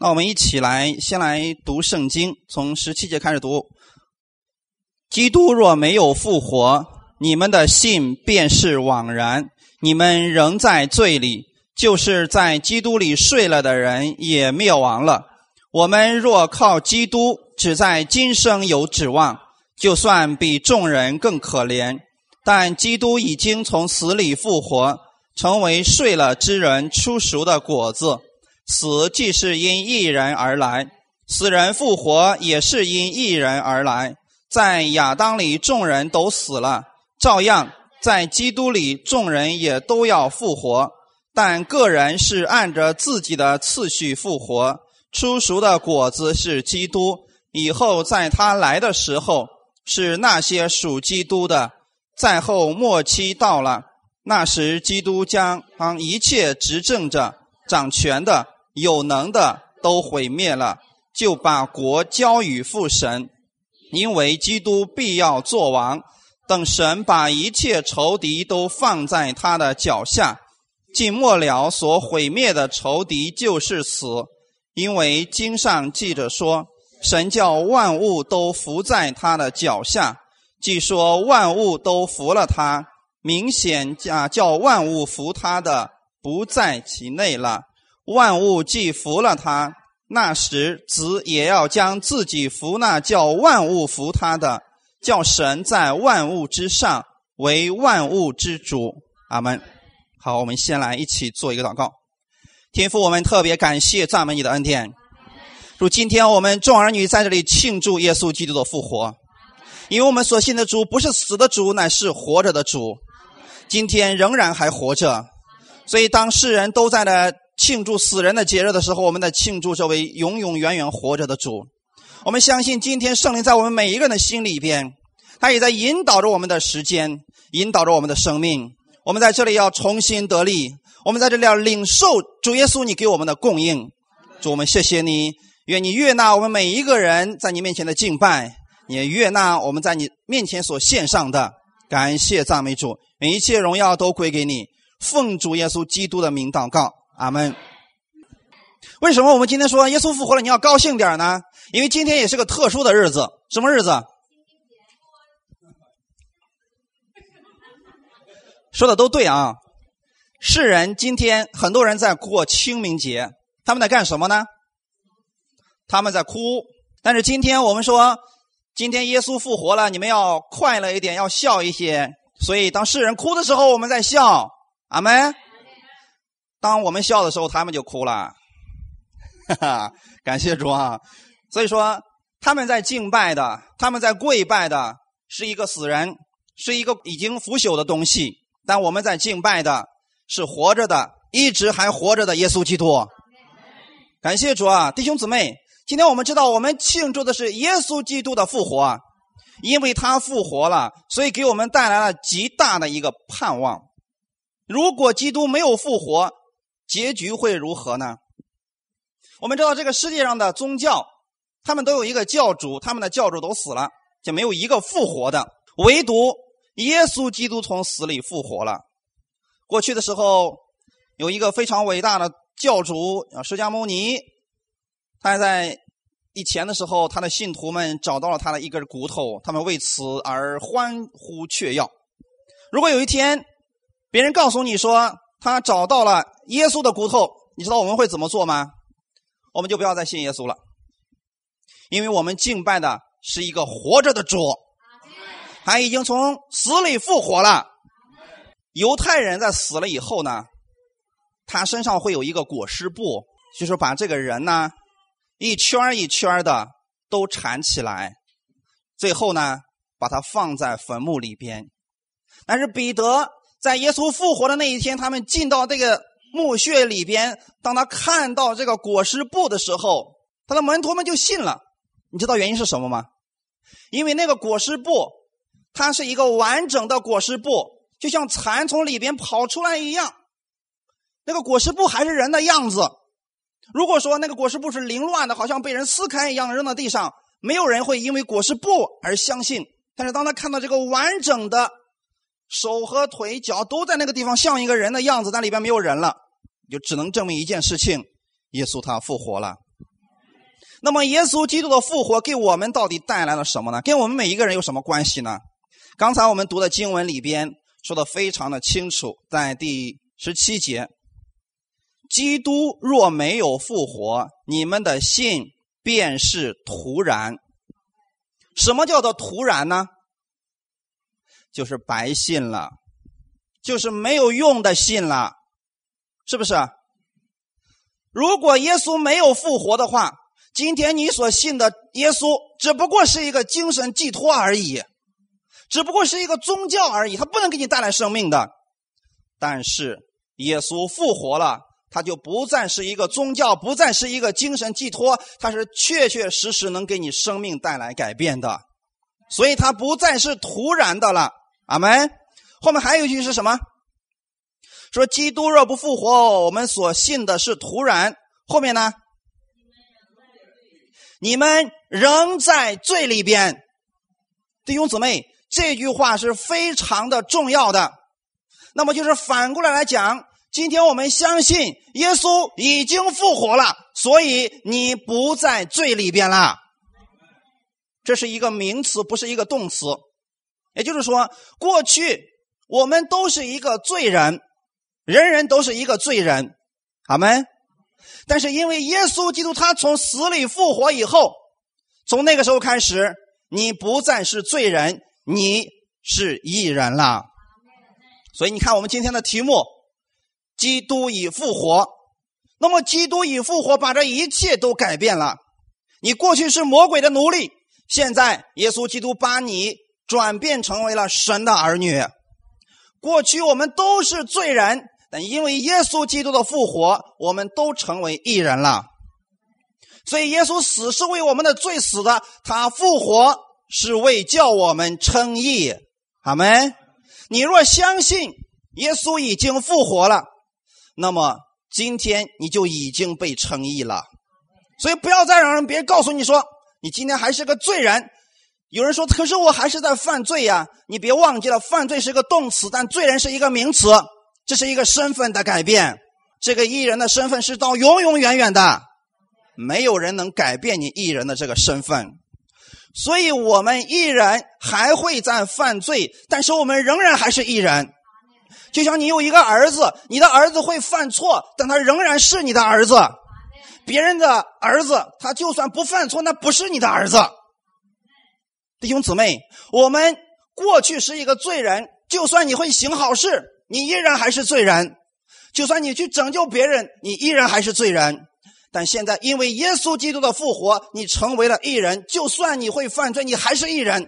那我们一起来，先来读圣经，从十七节开始读。基督若没有复活，你们的信便是枉然，你们仍在罪里，就是在基督里睡了的人也灭亡了。我们若靠基督，只在今生有指望，就算比众人更可怜。但基督已经从死里复活，成为睡了之人出熟的果子。死既是因一人而来，死人复活也是因一人而来。在亚当里，众人都死了，照样在基督里，众人也都要复活。但个人是按着自己的次序复活。出熟的果子是基督，以后在他来的时候，是那些属基督的。在后末期到了，那时基督将将一切执政者、掌权的。有能的都毁灭了，就把国交与父神，因为基督必要做王。等神把一切仇敌都放在他的脚下，尽末了所毁灭的仇敌就是死，因为经上记着说，神叫万物都伏在他的脚下。既说万物都服了他，明显啊叫万物服他的不在其内了。万物既服了他，那时子也要将自己服那叫万物服他的，叫神在万物之上为万物之主。阿门。好，我们先来一起做一个祷告。天父，我们特别感谢赞美你的恩典。主，今天我们众儿女在这里庆祝耶稣基督的复活，因为我们所信的主不是死的主，乃是活着的主，今天仍然还活着。所以当世人都在的。庆祝死人的节日的时候，我们在庆祝这位永永远远活着的主。我们相信，今天圣灵在我们每一个人的心里边，他也在引导着我们的时间，引导着我们的生命。我们在这里要重新得力，我们在这里要领受主耶稣你给我们的供应。主，我们谢谢你，愿你悦纳我们每一个人在你面前的敬拜，也悦纳我们在你面前所献上的感谢赞美主。每一切荣耀都归给你，奉主耶稣基督的名祷告。阿门。为什么我们今天说耶稣复活了，你要高兴点呢？因为今天也是个特殊的日子，什么日子？说的都对啊！世人今天很多人在过清明节，他们在干什么呢？他们在哭。但是今天我们说，今天耶稣复活了，你们要快乐一点，要笑一些。所以当世人哭的时候，我们在笑。阿门。当我们笑的时候，他们就哭了，哈哈！感谢主啊！所以说，他们在敬拜的，他们在跪拜的，是一个死人，是一个已经腐朽的东西；但我们在敬拜的，是活着的，一直还活着的耶稣基督。感谢主啊，弟兄姊妹！今天我们知道，我们庆祝的是耶稣基督的复活，因为他复活了，所以给我们带来了极大的一个盼望。如果基督没有复活，结局会如何呢？我们知道这个世界上的宗教，他们都有一个教主，他们的教主都死了，就没有一个复活的。唯独耶稣基督从死里复活了。过去的时候，有一个非常伟大的教主啊，释迦牟尼，他还在以前的时候，他的信徒们找到了他的一根骨头，他们为此而欢呼雀跃。如果有一天别人告诉你说他找到了，耶稣的骨头，你知道我们会怎么做吗？我们就不要再信耶稣了，因为我们敬拜的是一个活着的主，他已经从死里复活了。犹太人在死了以后呢，他身上会有一个裹尸布，就是把这个人呢一圈一圈的都缠起来，最后呢把他放在坟墓里边。但是彼得在耶稣复活的那一天，他们进到这个。墓穴里边，当他看到这个裹尸布的时候，他的门徒们就信了。你知道原因是什么吗？因为那个裹尸布，它是一个完整的裹尸布，就像蚕从里边跑出来一样。那个裹尸布还是人的样子。如果说那个裹尸布是凌乱的，好像被人撕开一样扔到地上，没有人会因为裹尸布而相信。但是当他看到这个完整的，手和腿脚都在那个地方，像一个人的样子，但里边没有人了，就只能证明一件事情：耶稣他复活了。那么，耶稣基督的复活给我们到底带来了什么呢？跟我们每一个人有什么关系呢？刚才我们读的经文里边说的非常的清楚，在第十七节：“基督若没有复活，你们的信便是徒然。”什么叫做徒然呢？就是白信了，就是没有用的信了，是不是？如果耶稣没有复活的话，今天你所信的耶稣只不过是一个精神寄托而已，只不过是一个宗教而已，它不能给你带来生命的。但是耶稣复活了，他就不再是一个宗教，不再是一个精神寄托，他是确确实实能给你生命带来改变的，所以他不再是突然的了。阿门。后面还有一句是什么？说基督若不复活，我们所信的是徒然。后面呢？你们仍在罪里边，弟兄姊妹，这句话是非常的重要的。那么就是反过来来讲，今天我们相信耶稣已经复活了，所以你不在罪里边了。这是一个名词，不是一个动词。也就是说，过去我们都是一个罪人，人人都是一个罪人，好没？但是因为耶稣基督他从死里复活以后，从那个时候开始，你不再是罪人，你是义人了。所以你看，我们今天的题目：基督已复活。那么，基督已复活，把这一切都改变了。你过去是魔鬼的奴隶，现在耶稣基督把你转变成为了神的儿女。过去我们都是罪人。但因为耶稣基督的复活，我们都成为义人了。所以耶稣死是为我们的罪死的，他复活是为叫我们称义。阿门。你若相信耶稣已经复活了，那么今天你就已经被称义了。所以不要再让人别人告诉你说你今天还是个罪人。有人说，可是我还是在犯罪呀。你别忘记了，犯罪是个动词，但罪人是一个名词。这是一个身份的改变，这个艺人的身份是到永永远远的，没有人能改变你艺人的这个身份，所以我们艺人还会在犯罪，但是我们仍然还是艺人。就像你有一个儿子，你的儿子会犯错，但他仍然是你的儿子。别人的儿子，他就算不犯错，那不是你的儿子。弟兄姊妹，我们过去是一个罪人，就算你会行好事。你依然还是罪人，就算你去拯救别人，你依然还是罪人。但现在因为耶稣基督的复活，你成为了艺人。就算你会犯罪，你还是艺人，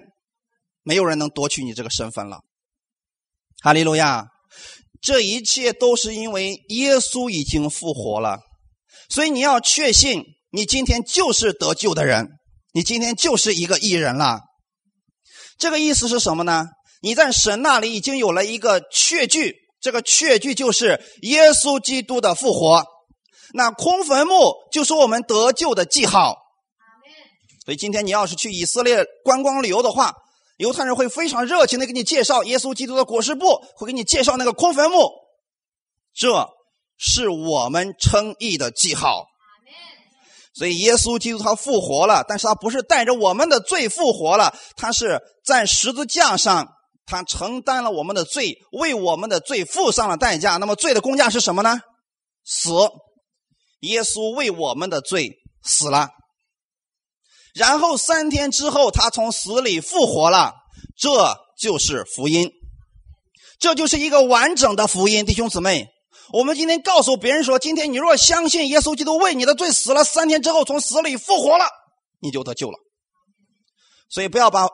没有人能夺取你这个身份了。哈利路亚！这一切都是因为耶稣已经复活了，所以你要确信，你今天就是得救的人，你今天就是一个艺人了。这个意思是什么呢？你在神那里已经有了一个确据，这个确据就是耶稣基督的复活。那空坟墓就是我们得救的记号。所以今天你要是去以色列观光旅游的话，犹太人会非常热情的给你介绍耶稣基督的裹尸布，会给你介绍那个空坟墓。这是我们称义的记号。所以耶稣基督他复活了，但是他不是带着我们的罪复活了，他是在十字架上。他承担了我们的罪，为我们的罪付上了代价。那么罪的工价是什么呢？死。耶稣为我们的罪死了，然后三天之后他从死里复活了。这就是福音，这就是一个完整的福音，弟兄姊妹。我们今天告诉别人说，今天你若相信耶稣基督为你的罪死了，三天之后从死里复活了，你就得救了。所以不要把。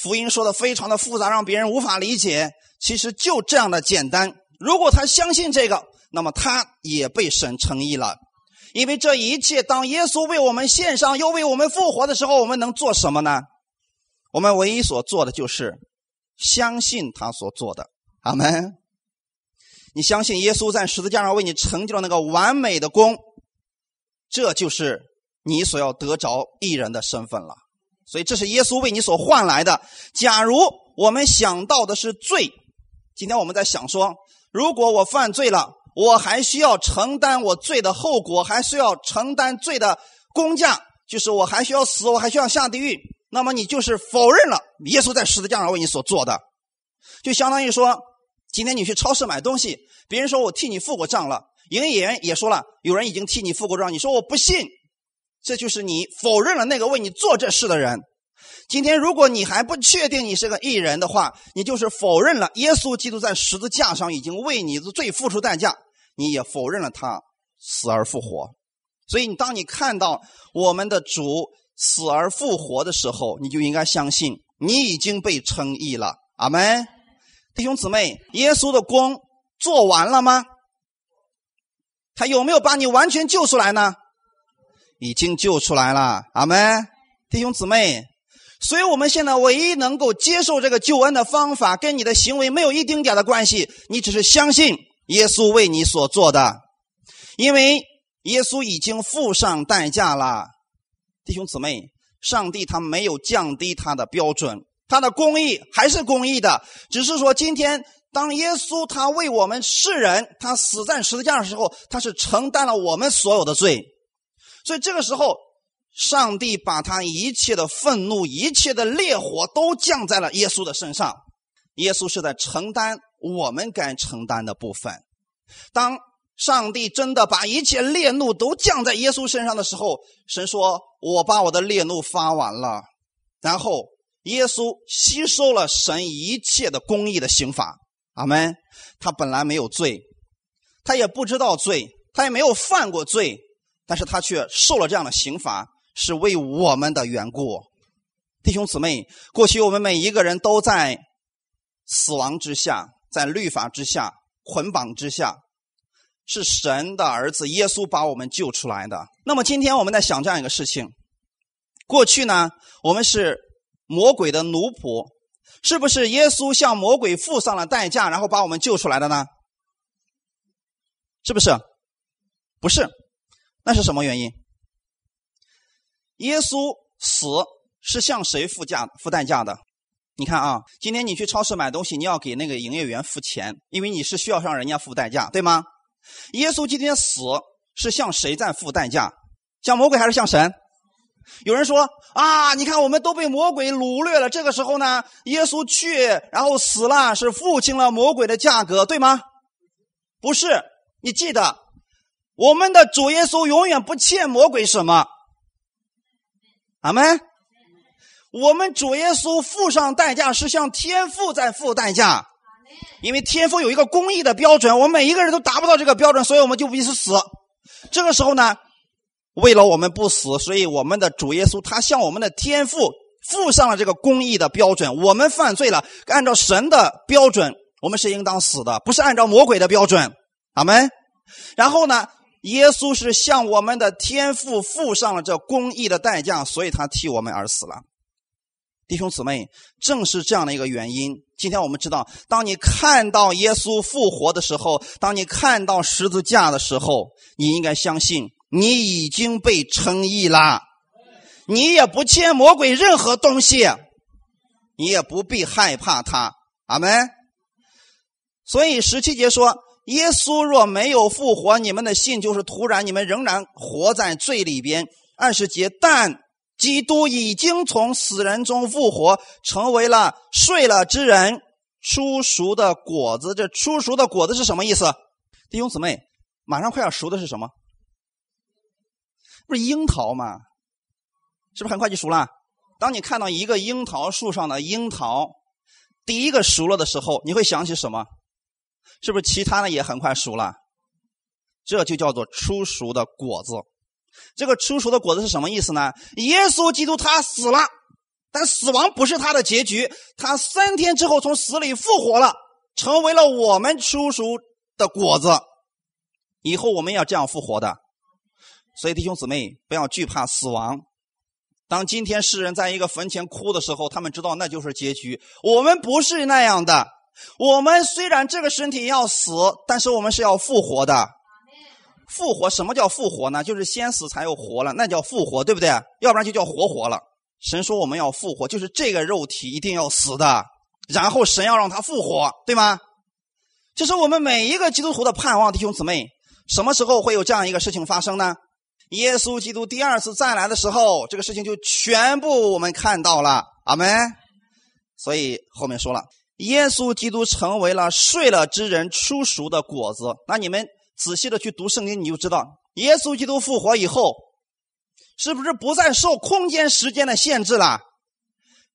福音说的非常的复杂，让别人无法理解。其实就这样的简单。如果他相信这个，那么他也被神称义了。因为这一切，当耶稣为我们献上，又为我们复活的时候，我们能做什么呢？我们唯一所做的就是相信他所做的。阿门。你相信耶稣在十字架上为你成就了那个完美的功，这就是你所要得着艺人的身份了。所以这是耶稣为你所换来的。假如我们想到的是罪，今天我们在想说，如果我犯罪了，我还需要承担我罪的后果，还需要承担罪的工价，就是我还需要死，我还需要下地狱，那么你就是否认了耶稣在十字架上为你所做的，就相当于说，今天你去超市买东西，别人说我替你付过账了，营业员也说了，有人已经替你付过账，你说我不信，这就是你否认了那个为你做这事的人。今天如果你还不确定你是个艺人的话，你就是否认了耶稣基督在十字架上已经为你的罪付出代价，你也否认了他死而复活。所以，你当你看到我们的主死而复活的时候，你就应该相信你已经被称义了。阿门，弟兄姊妹，耶稣的功做完了吗？他有没有把你完全救出来呢？已经救出来了。阿门，弟兄姊妹。所以我们现在唯一能够接受这个救恩的方法，跟你的行为没有一丁点的关系，你只是相信耶稣为你所做的，因为。耶稣已经付上代价了，弟兄姊妹，上帝他没有降低他的标准，他的公义还是公义的，只是说今天当耶稣他为我们世人，他死在十字架的时候，他是承担了我们所有的罪，所以这个时候，上帝把他一切的愤怒、一切的烈火都降在了耶稣的身上，耶稣是在承担我们该承担的部分，当。上帝真的把一切烈怒都降在耶稣身上的时候，神说：“我把我的烈怒发完了。”然后耶稣吸收了神一切的公义的刑罚。阿门。他本来没有罪，他也不知道罪，他也没有犯过罪，但是他却受了这样的刑罚，是为我们的缘故。弟兄姊妹，过去我们每一个人都在死亡之下，在律法之下，捆绑之下。是神的儿子耶稣把我们救出来的。那么今天我们在想这样一个事情：过去呢，我们是魔鬼的奴仆，是不是耶稣向魔鬼付上了代价，然后把我们救出来的呢？是不是？不是，那是什么原因？耶稣死是向谁付价付代价的？你看啊，今天你去超市买东西，你要给那个营业员付钱，因为你是需要向人家付代价，对吗？耶稣今天死是向谁在付代价？向魔鬼还是向神？有人说啊，你看我们都被魔鬼掳掠了。这个时候呢，耶稣去然后死了，是付清了魔鬼的价格，对吗？不是，你记得，我们的主耶稣永远不欠魔鬼什么。阿门。我们主耶稣付上代价是向天父在付代价。因为天父有一个公义的标准，我们每一个人都达不到这个标准，所以我们就必须死。这个时候呢，为了我们不死，所以我们的主耶稣他向我们的天父附上了这个公义的标准。我们犯罪了，按照神的标准，我们是应当死的，不是按照魔鬼的标准。阿门。然后呢，耶稣是向我们的天父付上了这公义的代价，所以他替我们而死了。弟兄姊妹，正是这样的一个原因。今天我们知道，当你看到耶稣复活的时候，当你看到十字架的时候，你应该相信你已经被称义了，你也不欠魔鬼任何东西，你也不必害怕他。阿门。所以十七节说：“耶稣若没有复活，你们的信就是徒然，你们仍然活在罪里边。”二十节，但。基督已经从死人中复活，成为了睡了之人出熟的果子。这出熟的果子是什么意思？弟兄姊妹，马上快要熟的是什么？不是樱桃吗？是不是很快就熟了？当你看到一个樱桃树上的樱桃第一个熟了的时候，你会想起什么？是不是其他的也很快熟了？这就叫做出熟的果子。这个出熟的果子是什么意思呢？耶稣基督他死了，但死亡不是他的结局，他三天之后从死里复活了，成为了我们出熟的果子。以后我们要这样复活的，所以弟兄姊妹不要惧怕死亡。当今天世人在一个坟前哭的时候，他们知道那就是结局。我们不是那样的，我们虽然这个身体要死，但是我们是要复活的。复活？什么叫复活呢？就是先死才有活了，那叫复活，对不对？要不然就叫活活了。神说我们要复活，就是这个肉体一定要死的，然后神要让它复活，对吗？这是我们每一个基督徒的盼望，弟兄姊妹。什么时候会有这样一个事情发生呢？耶稣基督第二次再来的时候，这个事情就全部我们看到了。阿门。所以后面说了，耶稣基督成为了睡了之人出熟的果子。那你们仔细的去读圣经，你就知道，耶稣基督复活以后，是不是不再受空间时间的限制了？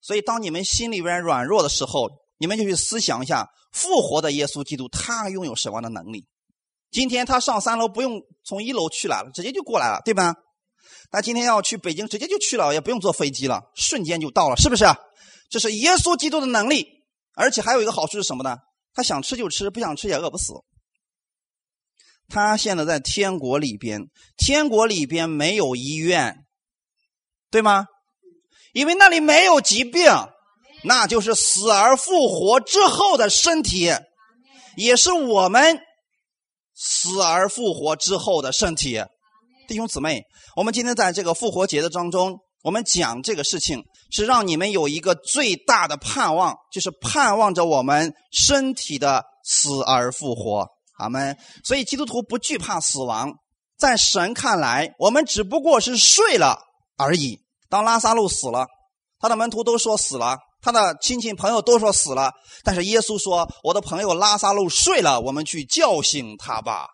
所以，当你们心里边软弱的时候，你们就去思想一下，复活的耶稣基督他拥有什么样的能力？今天他上三楼不用从一楼去了，直接就过来了，对吧？他今天要去北京，直接就去了，也不用坐飞机了，瞬间就到了，是不是？这是耶稣基督的能力，而且还有一个好处是什么呢？他想吃就吃，不想吃也饿不死。他现在在天国里边，天国里边没有医院，对吗？因为那里没有疾病，那就是死而复活之后的身体，也是我们。死而复活之后的身体，弟兄姊妹，我们今天在这个复活节的当中，我们讲这个事情，是让你们有一个最大的盼望，就是盼望着我们身体的死而复活。阿门。所以基督徒不惧怕死亡，在神看来，我们只不过是睡了而已。当拉萨路死了，他的门徒都说死了。他的亲戚朋友都说死了，但是耶稣说：“我的朋友拉萨路睡了，我们去叫醒他吧。”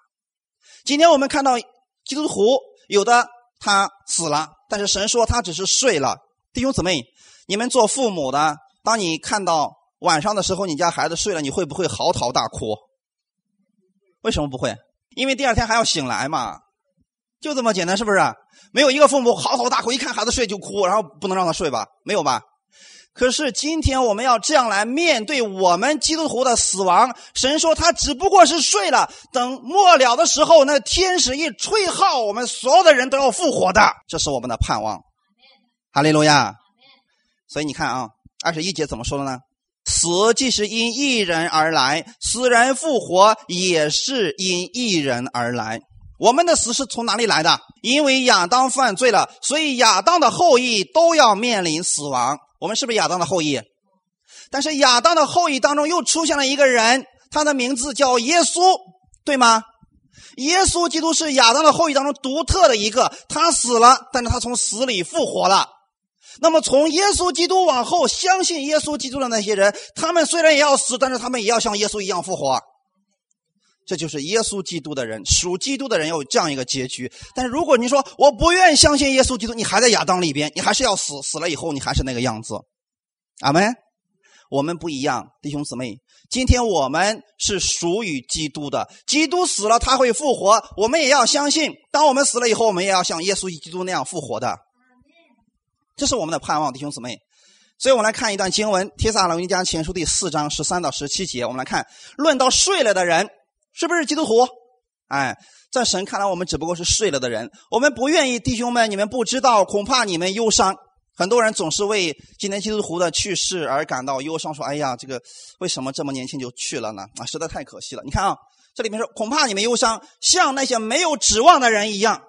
今天我们看到基督徒有的他死了，但是神说他只是睡了。弟兄姊妹，你们做父母的，当你看到晚上的时候你家孩子睡了，你会不会嚎啕大哭？为什么不会？因为第二天还要醒来嘛，就这么简单，是不是？没有一个父母嚎啕大哭，一看孩子睡就哭，然后不能让他睡吧？没有吧？可是今天我们要这样来面对我们基督徒的死亡。神说他只不过是睡了，等末了的时候，那天使一吹号，我们所有的人都要复活的，这是我们的盼望。哈利路亚。所以你看啊，二十一节怎么说的呢？死既是因一人而来，死人复活也是因一人而来。我们的死是从哪里来的？因为亚当犯罪了，所以亚当的后裔都要面临死亡。我们是不是亚当的后裔？但是亚当的后裔当中又出现了一个人，他的名字叫耶稣，对吗？耶稣基督是亚当的后裔当中独特的一个，他死了，但是他从死里复活了。那么从耶稣基督往后，相信耶稣基督的那些人，他们虽然也要死，但是他们也要像耶稣一样复活。这就是耶稣基督的人，属基督的人有这样一个结局。但是如果你说我不愿意相信耶稣基督，你还在亚当里边，你还是要死，死了以后你还是那个样子。阿门。我们不一样，弟兄姊妹，今天我们是属于基督的。基督死了，他会复活，我们也要相信。当我们死了以后，我们也要像耶稣基督那样复活的。这是我们的盼望，弟兄姊妹。所以我们来看一段经文，《帖撒罗尼迦前书》第四章十三到十七节。我们来看，论到睡了的人。是不是基督徒？哎，在神看来，我们只不过是睡了的人。我们不愿意，弟兄们，你们不知道，恐怕你们忧伤。很多人总是为今天基督徒的去世而感到忧伤，说：“哎呀，这个为什么这么年轻就去了呢？啊，实在太可惜了。”你看啊，这里面说：“恐怕你们忧伤，像那些没有指望的人一样。”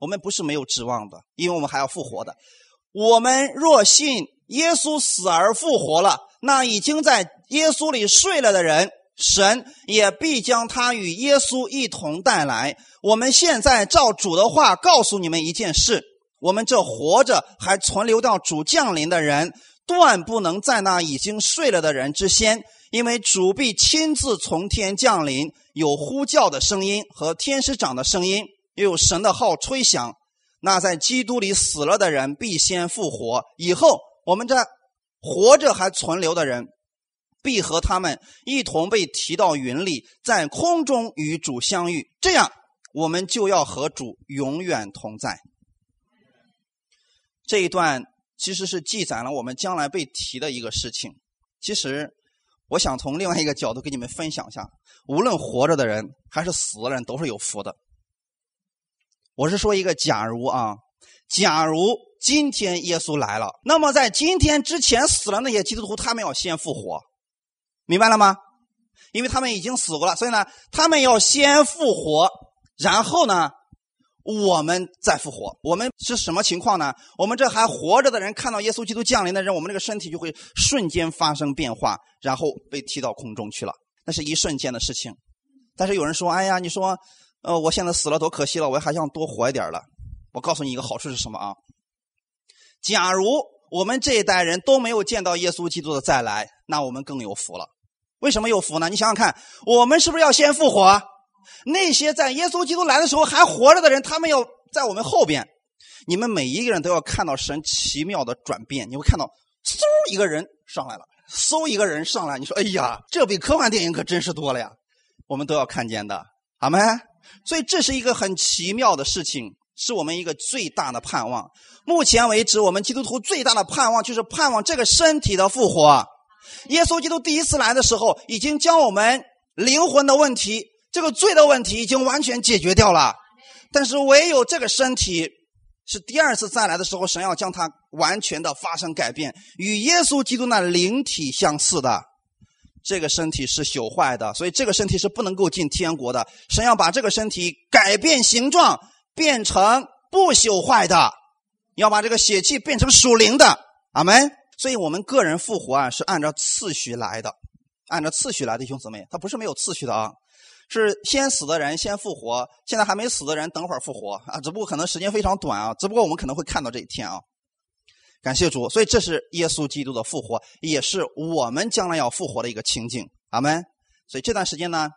我们不是没有指望的，因为我们还要复活的。我们若信耶稣死而复活了，那已经在耶稣里睡了的人。神也必将他与耶稣一同带来。我们现在照主的话告诉你们一件事：我们这活着还存留到主降临的人，断不能在那已经睡了的人之先，因为主必亲自从天降临，有呼叫的声音和天使长的声音，又有神的号吹响。那在基督里死了的人必先复活，以后我们这活着还存留的人。必和他们一同被提到云里，在空中与主相遇，这样我们就要和主永远同在。这一段其实是记载了我们将来被提的一个事情。其实，我想从另外一个角度跟你们分享一下：无论活着的人还是死的人，都是有福的。我是说一个假如啊，假如今天耶稣来了，那么在今天之前死了那些基督徒，他们要先复活。明白了吗？因为他们已经死过了，所以呢，他们要先复活，然后呢，我们再复活。我们是什么情况呢？我们这还活着的人看到耶稣基督降临的人，我们这个身体就会瞬间发生变化，然后被踢到空中去了。那是一瞬间的事情。但是有人说：“哎呀，你说呃，我现在死了多可惜了，我还想多活一点了。我告诉你一个好处是什么啊？假如我们这一代人都没有见到耶稣基督的再来，那我们更有福了。为什么有福呢？你想想看，我们是不是要先复活？那些在耶稣基督来的时候还活着的人，他们要在我们后边。你们每一个人都要看到神奇妙的转变，你会看到，嗖一个人上来了，嗖一个人上来，你说，哎呀，这比科幻电影可真是多了呀！我们都要看见的，好没？所以这是一个很奇妙的事情，是我们一个最大的盼望。目前为止，我们基督徒最大的盼望就是盼望这个身体的复活。耶稣基督第一次来的时候，已经将我们灵魂的问题、这个罪的问题已经完全解决掉了。但是唯有这个身体是第二次再来的时候，神要将它完全的发生改变，与耶稣基督那灵体相似的。这个身体是朽坏的，所以这个身体是不能够进天国的。神要把这个身体改变形状，变成不朽坏的，要把这个血气变成属灵的。阿门。所以我们个人复活啊，是按照次序来的，按照次序来的，弟兄姊妹，他不是没有次序的啊，是先死的人先复活，现在还没死的人等会儿复活啊，只不过可能时间非常短啊，只不过我们可能会看到这一天啊。感谢主，所以这是耶稣基督的复活，也是我们将来要复活的一个情景。阿门。所以这段时间呢，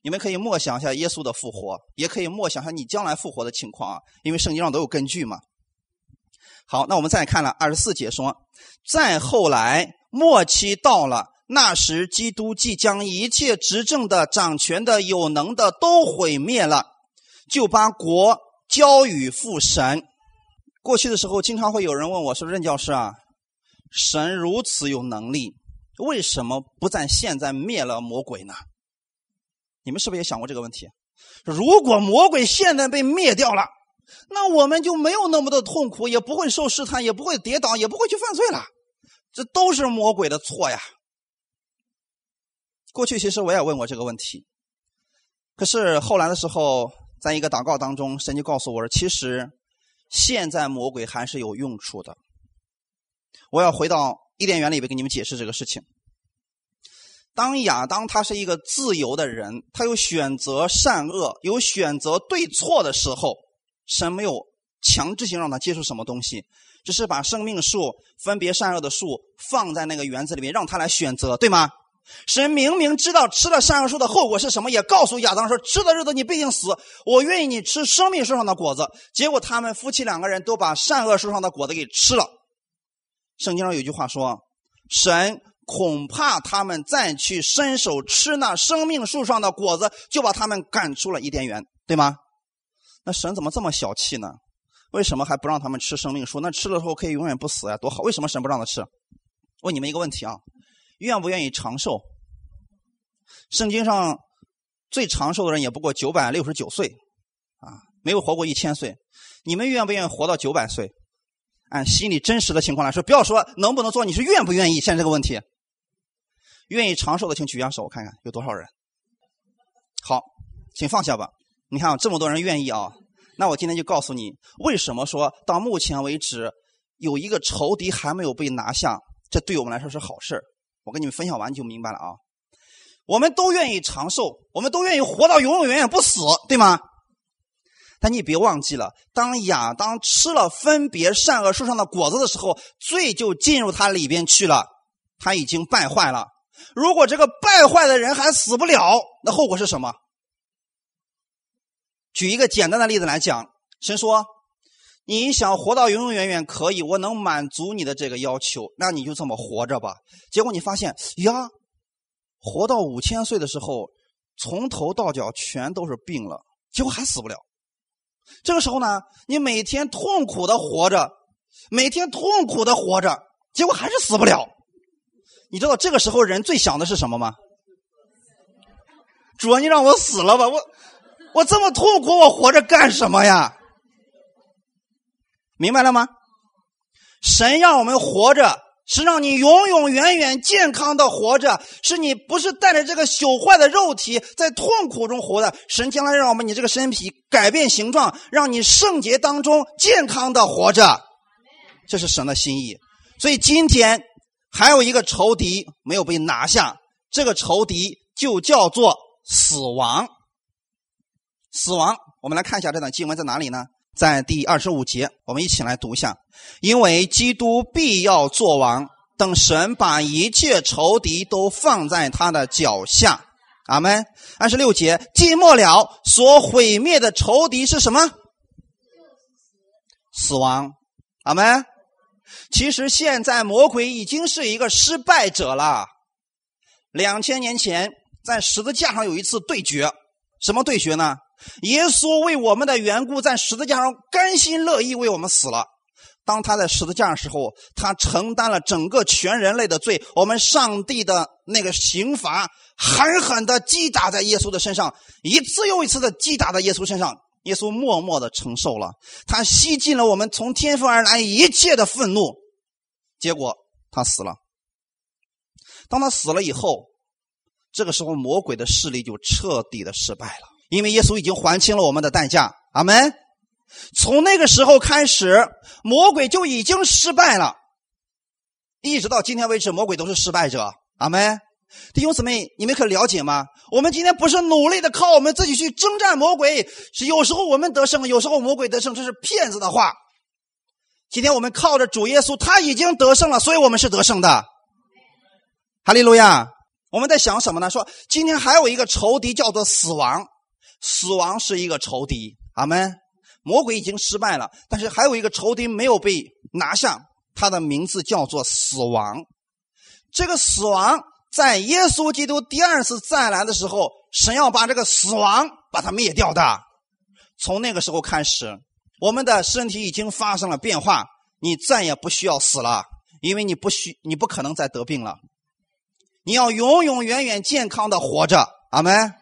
你们可以默想一下耶稣的复活，也可以默想一下你将来复活的情况啊，因为圣经上都有根据嘛。好，那我们再看了二十四节说，再后来末期到了，那时基督即将一切执政的、掌权的、有能的都毁灭了，就把国交与父神。过去的时候，经常会有人问我说：“任教师啊，神如此有能力，为什么不在现在灭了魔鬼呢？”你们是不是也想过这个问题？如果魔鬼现在被灭掉了，那我们就没有那么多痛苦，也不会受试探，也不会跌倒，也不会去犯罪了。这都是魔鬼的错呀。过去其实我也问过这个问题，可是后来的时候，在一个祷告当中，神就告诉我说：“其实。”现在魔鬼还是有用处的。我要回到伊甸园里边给你们解释这个事情。当亚当他是一个自由的人，他有选择善恶、有选择对错的时候，神没有强制性让他接受什么东西，只是把生命树分别善恶的树放在那个园子里面，让他来选择，对吗？神明明知道吃了善恶树的后果是什么，也告诉亚当说：“吃的日子你必定死。我愿意你吃生命树上的果子。”结果他们夫妻两个人都把善恶树上的果子给吃了。圣经上有句话说：“神恐怕他们再去伸手吃那生命树上的果子，就把他们赶出了伊甸园，对吗？”那神怎么这么小气呢？为什么还不让他们吃生命树？那吃了之后可以永远不死呀，多好！为什么神不让他吃？问你们一个问题啊。愿不愿意长寿？圣经上最长寿的人也不过九百六十九岁，啊，没有活过一千岁。你们愿不愿意活到九百岁？按心里真实的情况来说，不要说能不能做，你是愿不愿意？现在这个问题，愿意长寿的请举下手，我看看有多少人。好，请放下吧。你看这么多人愿意啊，那我今天就告诉你，为什么说到目前为止有一个仇敌还没有被拿下，这对我们来说是好事我跟你们分享完就明白了啊！我们都愿意长寿，我们都愿意活到永永远远不死，对吗？但你别忘记了，当亚当吃了分别善恶树上的果子的时候，罪就进入他里边去了，他已经败坏了。如果这个败坏的人还死不了，那后果是什么？举一个简单的例子来讲，神说。你想活到永永远远可以，我能满足你的这个要求，那你就这么活着吧。结果你发现呀，活到五千岁的时候，从头到脚全都是病了，结果还死不了。这个时候呢，你每天痛苦的活着，每天痛苦的活着，结果还是死不了。你知道这个时候人最想的是什么吗？主啊，你让我死了吧，我我这么痛苦，我活着干什么呀？明白了吗？神让我们活着，是让你永永远远健康的活着，是你不是带着这个朽坏的肉体在痛苦中活的。神将来让我们你这个身体改变形状，让你圣洁当中健康的活着，这是神的心意。所以今天还有一个仇敌没有被拿下，这个仇敌就叫做死亡。死亡。我们来看一下这段经文在哪里呢？在第二十五节，我们一起来读一下。因为基督必要作王，等神把一切仇敌都放在他的脚下。阿门。二十六节，寂末了，所毁灭的仇敌是什么？死亡。阿门。其实现在魔鬼已经是一个失败者了。两千年前在十字架上有一次对决，什么对决呢？耶稣为我们的缘故在十字架上甘心乐意为我们死了。当他在十字架上时候，他承担了整个全人类的罪。我们上帝的那个刑罚狠狠的击打在耶稣的身上，一次又一次的击打在耶稣身上。耶稣默默的承受了，他吸尽了我们从天父而来一切的愤怒，结果他死了。当他死了以后，这个时候魔鬼的势力就彻底的失败了，因为耶稣已经还清了我们的代价。阿门。从那个时候开始，魔鬼就已经失败了，一直到今天为止，魔鬼都是失败者。阿门。弟兄姊妹，你们可了解吗？我们今天不是努力的靠我们自己去征战魔鬼，是有时候我们得胜，有时候魔鬼得胜，这是骗子的话。今天我们靠着主耶稣，他已经得胜了，所以我们是得胜的。哈利路亚！我们在想什么呢？说今天还有一个仇敌叫做死亡，死亡是一个仇敌。阿门。魔鬼已经失败了，但是还有一个仇敌没有被拿下，他的名字叫做死亡。这个死亡。在耶稣基督第二次再来的时候，神要把这个死亡把它灭掉的。从那个时候开始，我们的身体已经发生了变化，你再也不需要死了，因为你不需，你不可能再得病了。你要永永远远健康的活着。阿门，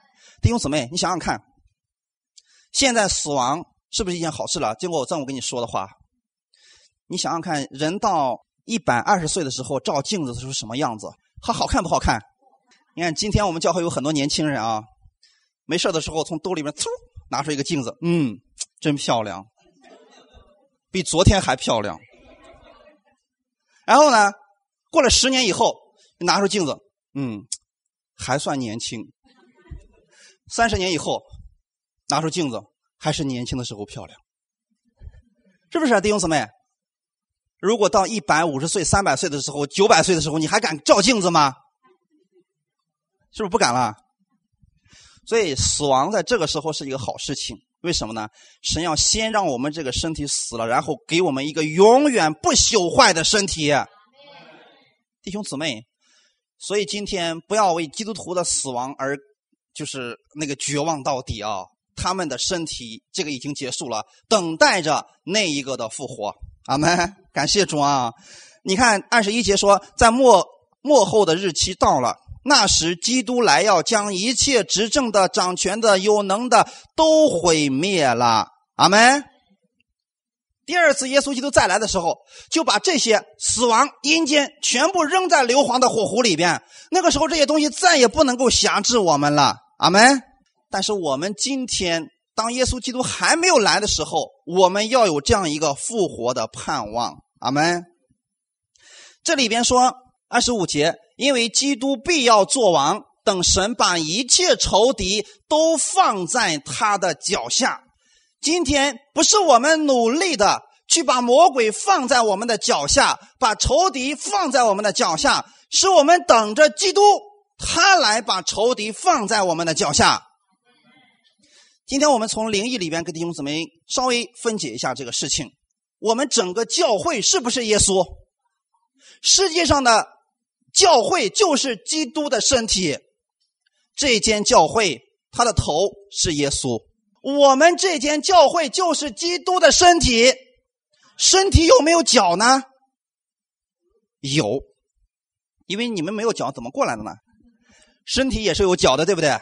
弟兄姊妹，你想想看，现在死亡是不是一件好事了？经过我这么跟你说的话，你想想看，人到一百二十岁的时候照镜子是什么样子？他好看不好看？你看，今天我们教会有很多年轻人啊，没事的时候从兜里面嗖拿出一个镜子，嗯，真漂亮，比昨天还漂亮。然后呢，过了十年以后，拿出镜子，嗯，还算年轻。三十年以后，拿出镜子，还是年轻的时候漂亮，是不是啊，弟兄姊妹？如果到一百五十岁、三百岁的时候、九百岁的时候，你还敢照镜子吗？是不是不敢了？所以死亡在这个时候是一个好事情。为什么呢？神要先让我们这个身体死了，然后给我们一个永远不朽坏的身体。弟兄姊妹，所以今天不要为基督徒的死亡而就是那个绝望到底啊！他们的身体这个已经结束了，等待着那一个的复活。阿门，感谢主啊！你看二十一节说，在末末后的日期到了，那时基督来要将一切执政的、掌权的、有能的都毁灭了。阿门。第二次耶稣基督再来的时候，就把这些死亡、阴间全部扔在硫磺的火湖里边。那个时候，这些东西再也不能够辖制我们了。阿门。但是我们今天。当耶稣基督还没有来的时候，我们要有这样一个复活的盼望。阿门。这里边说二十五节，因为基督必要做王，等神把一切仇敌都放在他的脚下。今天不是我们努力的去把魔鬼放在我们的脚下，把仇敌放在我们的脚下，是我们等着基督他来把仇敌放在我们的脚下。今天我们从灵异里边跟弟兄姊妹稍微分解一下这个事情。我们整个教会是不是耶稣？世界上的教会就是基督的身体。这间教会它的头是耶稣，我们这间教会就是基督的身体。身体有没有脚呢？有，因为你们没有脚怎么过来的呢？身体也是有脚的，对不对？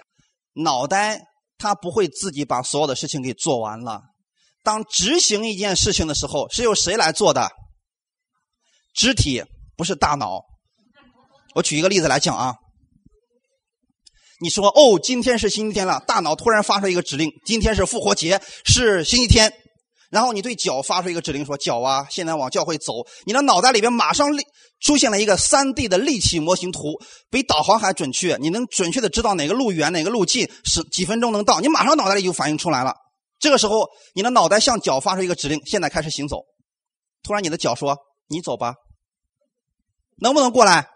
脑袋。它不会自己把所有的事情给做完了。当执行一件事情的时候，是由谁来做的？肢体不是大脑。我举一个例子来讲啊。你说哦，今天是星期天了，大脑突然发出一个指令，今天是复活节，是星期天。然后你对脚发出一个指令，说：“脚啊，现在往教会走。”你的脑袋里边马上立出现了一个三 D 的立体模型图，比导航还准确。你能准确的知道哪个路远，哪个路近，是几分钟能到。你马上脑袋里就反应出来了。这个时候，你的脑袋向脚发出一个指令：“现在开始行走。”突然，你的脚说：“你走吧。”能不能过来？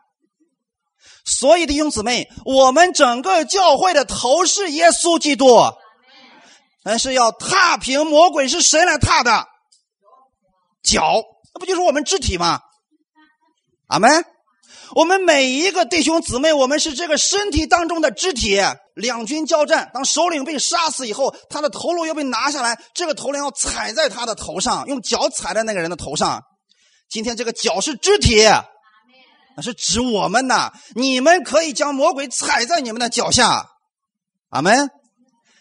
所以弟兄姊妹，我们整个教会的头是耶稣基督，们是要踏平魔鬼是谁来踏的？脚，那不就是我们肢体吗？阿门。我们每一个弟兄姊妹，我们是这个身体当中的肢体。两军交战，当首领被杀死以后，他的头颅要被拿下来，这个头梁要踩在他的头上，用脚踩在那个人的头上。今天这个脚是肢体。那是指我们呐，你们可以将魔鬼踩在你们的脚下，阿门。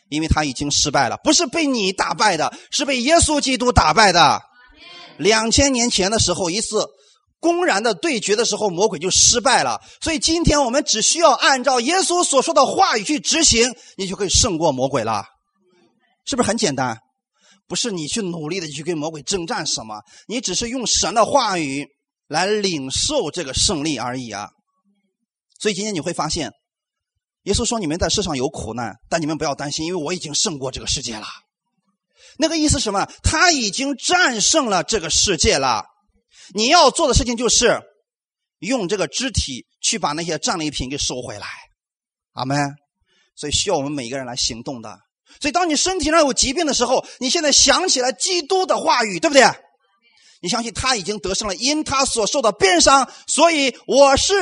因为他已经失败了，不是被你打败的，是被耶稣基督打败的。两千年前的时候，一次公然的对决的时候，魔鬼就失败了。所以今天我们只需要按照耶稣所说的话语去执行，你就可以胜过魔鬼了，是不是很简单？不是你去努力的去跟魔鬼征战什么，你只是用神的话语。来领受这个胜利而已啊！所以今天你会发现，耶稣说：“你们在世上有苦难，但你们不要担心，因为我已经胜过这个世界了。”那个意思什么？他已经战胜了这个世界了。你要做的事情就是用这个肢体去把那些战利品给收回来。阿门。所以需要我们每一个人来行动的。所以当你身体上有疾病的时候，你现在想起来基督的话语，对不对？你相信他已经得胜了，因他所受的鞭伤，所以我是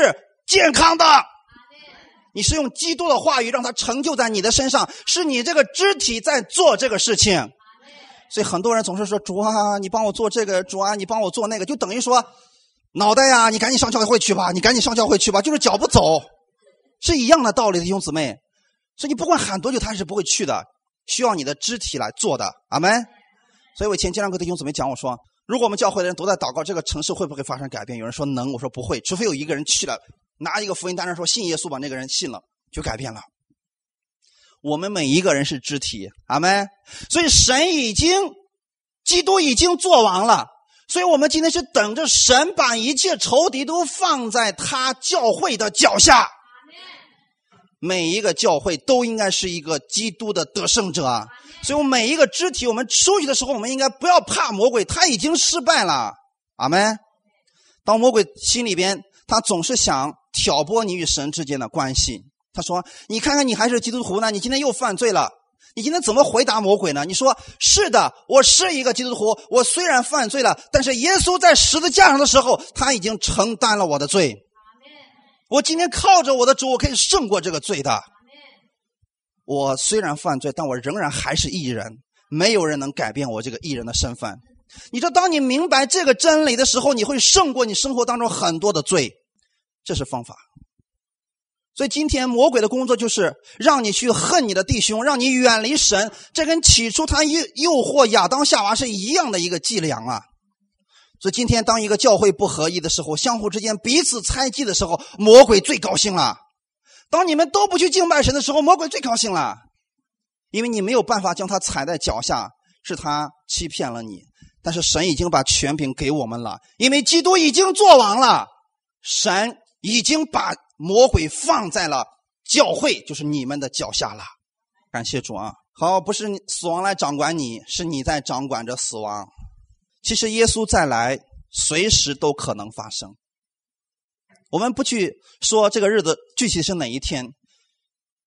健康的。你是用基督的话语让他成就在你的身上，是你这个肢体在做这个事情。所以很多人总是说：“主啊，你帮我做这个；主啊，你帮我做那个。”就等于说，脑袋呀，你赶紧上教会去吧，你赶紧上教会去吧，就是脚不走，是一样的道理，弟兄姊妹。所以你不管喊多久，他是不会去的，需要你的肢体来做的。阿门。所以我以前经常跟弟兄姊妹讲，我说。如果我们教会的人都在祷告，这个城市会不会发生改变？有人说能，我说不会，除非有一个人去了，拿一个福音单上说信耶稣，把那个人信了，就改变了。我们每一个人是肢体，阿门。所以神已经，基督已经做完了，所以我们今天是等着神把一切仇敌都放在他教会的脚下。每一个教会都应该是一个基督的得胜者。所以，我们每一个肢体，我们出去的时候，我们应该不要怕魔鬼，他已经失败了。阿门。当魔鬼心里边，他总是想挑拨你与神之间的关系。他说：“你看看，你还是基督徒呢，你今天又犯罪了。你今天怎么回答魔鬼呢？你说是的，我是一个基督徒，我虽然犯罪了，但是耶稣在十字架上的时候，他已经承担了我的罪。我今天靠着我的主，我可以胜过这个罪的。”我虽然犯罪，但我仍然还是艺人。没有人能改变我这个艺人的身份。你说，当你明白这个真理的时候，你会胜过你生活当中很多的罪。这是方法。所以今天魔鬼的工作就是让你去恨你的弟兄，让你远离神。这跟起初他诱诱惑亚当夏娃是一样的一个伎俩啊。所以今天当一个教会不合一的时候，相互之间彼此猜忌的时候，魔鬼最高兴了。当你们都不去敬拜神的时候，魔鬼最高兴了，因为你没有办法将他踩在脚下，是他欺骗了你。但是神已经把权柄给我们了，因为基督已经做完了，神已经把魔鬼放在了教会，就是你们的脚下了。感谢主啊！好，不是死亡来掌管你，是你在掌管着死亡。其实耶稣再来，随时都可能发生。我们不去说这个日子具体是哪一天，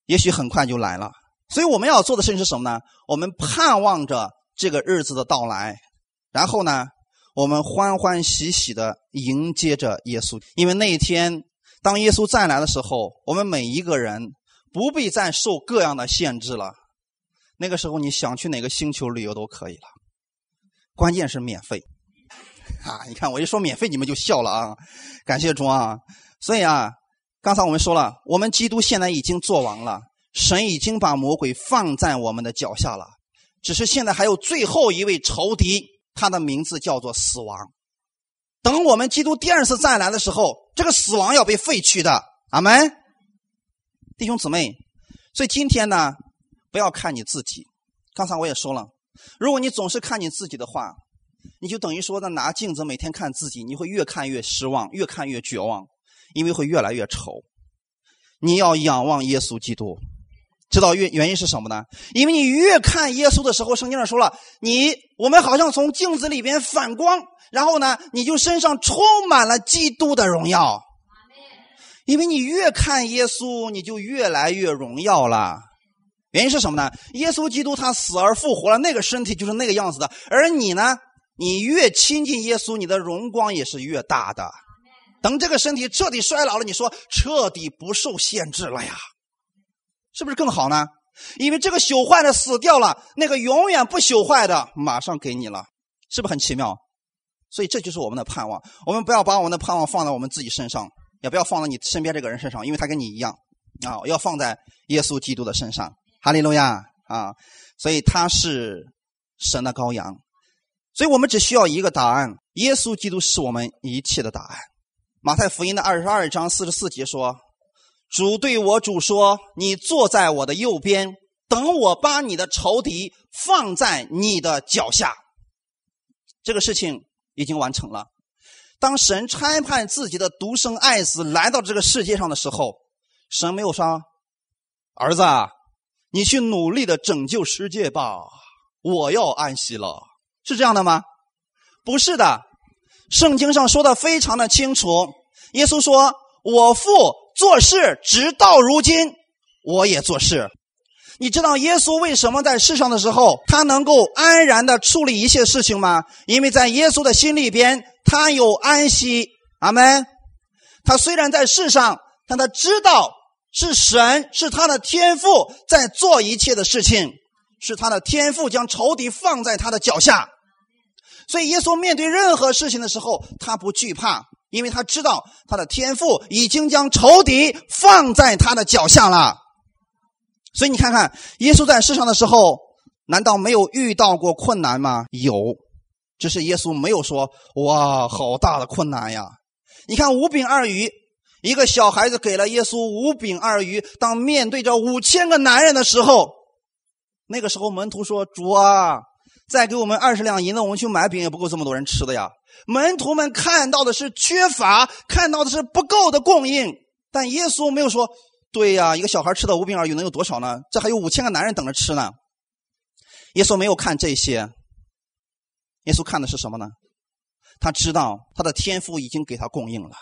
也许很快就来了。所以我们要做的事情是什么呢？我们盼望着这个日子的到来，然后呢，我们欢欢喜喜的迎接着耶稣。因为那一天，当耶稣再来的时候，我们每一个人不必再受各样的限制了。那个时候，你想去哪个星球旅游都可以了，关键是免费。啊！你看，我一说免费，你们就笑了啊！感谢主啊！所以啊，刚才我们说了，我们基督现在已经做完了，神已经把魔鬼放在我们的脚下了，只是现在还有最后一位仇敌，他的名字叫做死亡。等我们基督第二次再来的时候，这个死亡要被废去的。阿门，弟兄姊妹。所以今天呢，不要看你自己。刚才我也说了，如果你总是看你自己的话，你就等于说在拿镜子每天看自己，你会越看越失望，越看越绝望，因为会越来越丑。你要仰望耶稣基督，知道原原因是什么呢？因为你越看耶稣的时候，圣经上说了，你我们好像从镜子里边反光，然后呢，你就身上充满了基督的荣耀。因为你越看耶稣，你就越来越荣耀了。原因是什么呢？耶稣基督他死而复活了，那个身体就是那个样子的。而你呢，你越亲近耶稣，你的荣光也是越大的。等这个身体彻底衰老了，你说彻底不受限制了呀，是不是更好呢？因为这个朽坏的死掉了，那个永远不朽坏的马上给你了，是不是很奇妙？所以这就是我们的盼望。我们不要把我们的盼望放在我们自己身上。也不要放在你身边这个人身上，因为他跟你一样啊！要放在耶稣基督的身上，哈利路亚啊！所以他是神的羔羊，所以我们只需要一个答案：耶稣基督是我们一切的答案。马太福音的二十二章四十四节说：“主对我主说，你坐在我的右边，等我把你的仇敌放在你的脚下。”这个事情已经完成了。当神差派自己的独生爱子来到这个世界上的时候，神没有说：“儿子，你去努力的拯救世界吧，我要安息了。”是这样的吗？不是的，圣经上说的非常的清楚。耶稣说：“我父做事，直到如今，我也做事。”你知道耶稣为什么在世上的时候，他能够安然的处理一切事情吗？因为在耶稣的心里边。他有安息，阿门。他虽然在世上，但他知道是神是他的天赋在做一切的事情，是他的天赋将仇敌放在他的脚下。所以耶稣面对任何事情的时候，他不惧怕，因为他知道他的天赋已经将仇敌放在他的脚下了。所以你看看，耶稣在世上的时候，难道没有遇到过困难吗？有。只是耶稣没有说：“哇，好大的困难呀！”你看五饼二鱼，一个小孩子给了耶稣五饼二鱼。当面对着五千个男人的时候，那个时候门徒说：“主啊，再给我们二十两银子，我们去买饼也不够这么多人吃的呀。”门徒们看到的是缺乏，看到的是不够的供应，但耶稣没有说：“对呀，一个小孩吃的五饼二鱼能有多少呢？这还有五千个男人等着吃呢。”耶稣没有看这些。耶稣看的是什么呢？他知道他的天赋已经给他供应了，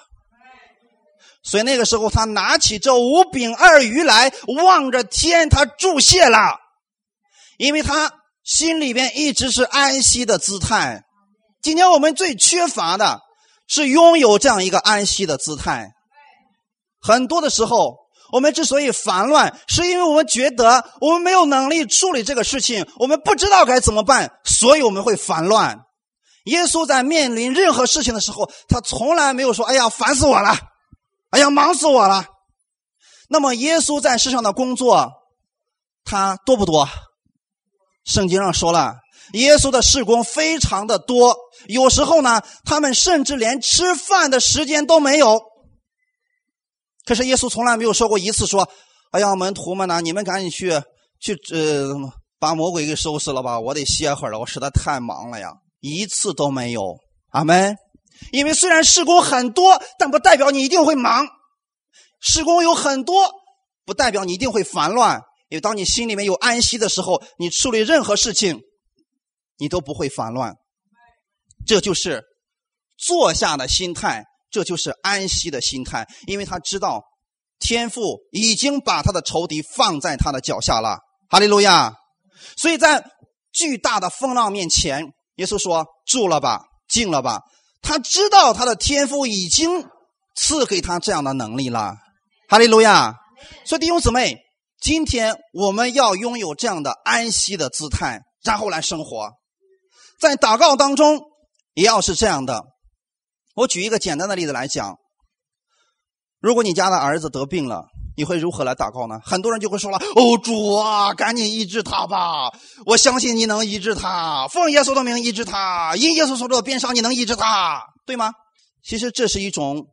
所以那个时候他拿起这五饼二鱼来，望着天，他祝谢了，因为他心里边一直是安息的姿态。今天我们最缺乏的是拥有这样一个安息的姿态。很多的时候，我们之所以烦乱，是因为我们觉得我们没有能力处理这个事情，我们不知道该怎么办，所以我们会烦乱。耶稣在面临任何事情的时候，他从来没有说：“哎呀，烦死我了！哎呀，忙死我了。”那么，耶稣在世上的工作，他多不多？圣经上说了，耶稣的事工非常的多。有时候呢，他们甚至连吃饭的时间都没有。可是耶稣从来没有说过一次说：“哎呀，门徒们呢，你们赶紧去去呃，把魔鬼给收拾了吧，我得歇会儿了，我实在太忙了呀。”一次都没有，阿门。因为虽然施工很多，但不代表你一定会忙。施工有很多，不代表你一定会烦乱。因为当你心里面有安息的时候，你处理任何事情，你都不会烦乱。这就是坐下的心态，这就是安息的心态。因为他知道天父已经把他的仇敌放在他的脚下了。哈利路亚。所以在巨大的风浪面前。耶稣说：“住了吧，静了吧。”他知道他的天赋已经赐给他这样的能力了。哈利路亚！所以弟兄姊妹，今天我们要拥有这样的安息的姿态，然后来生活。在祷告当中，也要是这样的。我举一个简单的例子来讲：如果你家的儿子得病了。你会如何来祷告呢？很多人就会说了：“哦，主啊，赶紧医治他吧！我相信你能医治他，奉耶稣的名医治他，因耶稣所做的鞭伤，你能医治他，对吗？”其实这是一种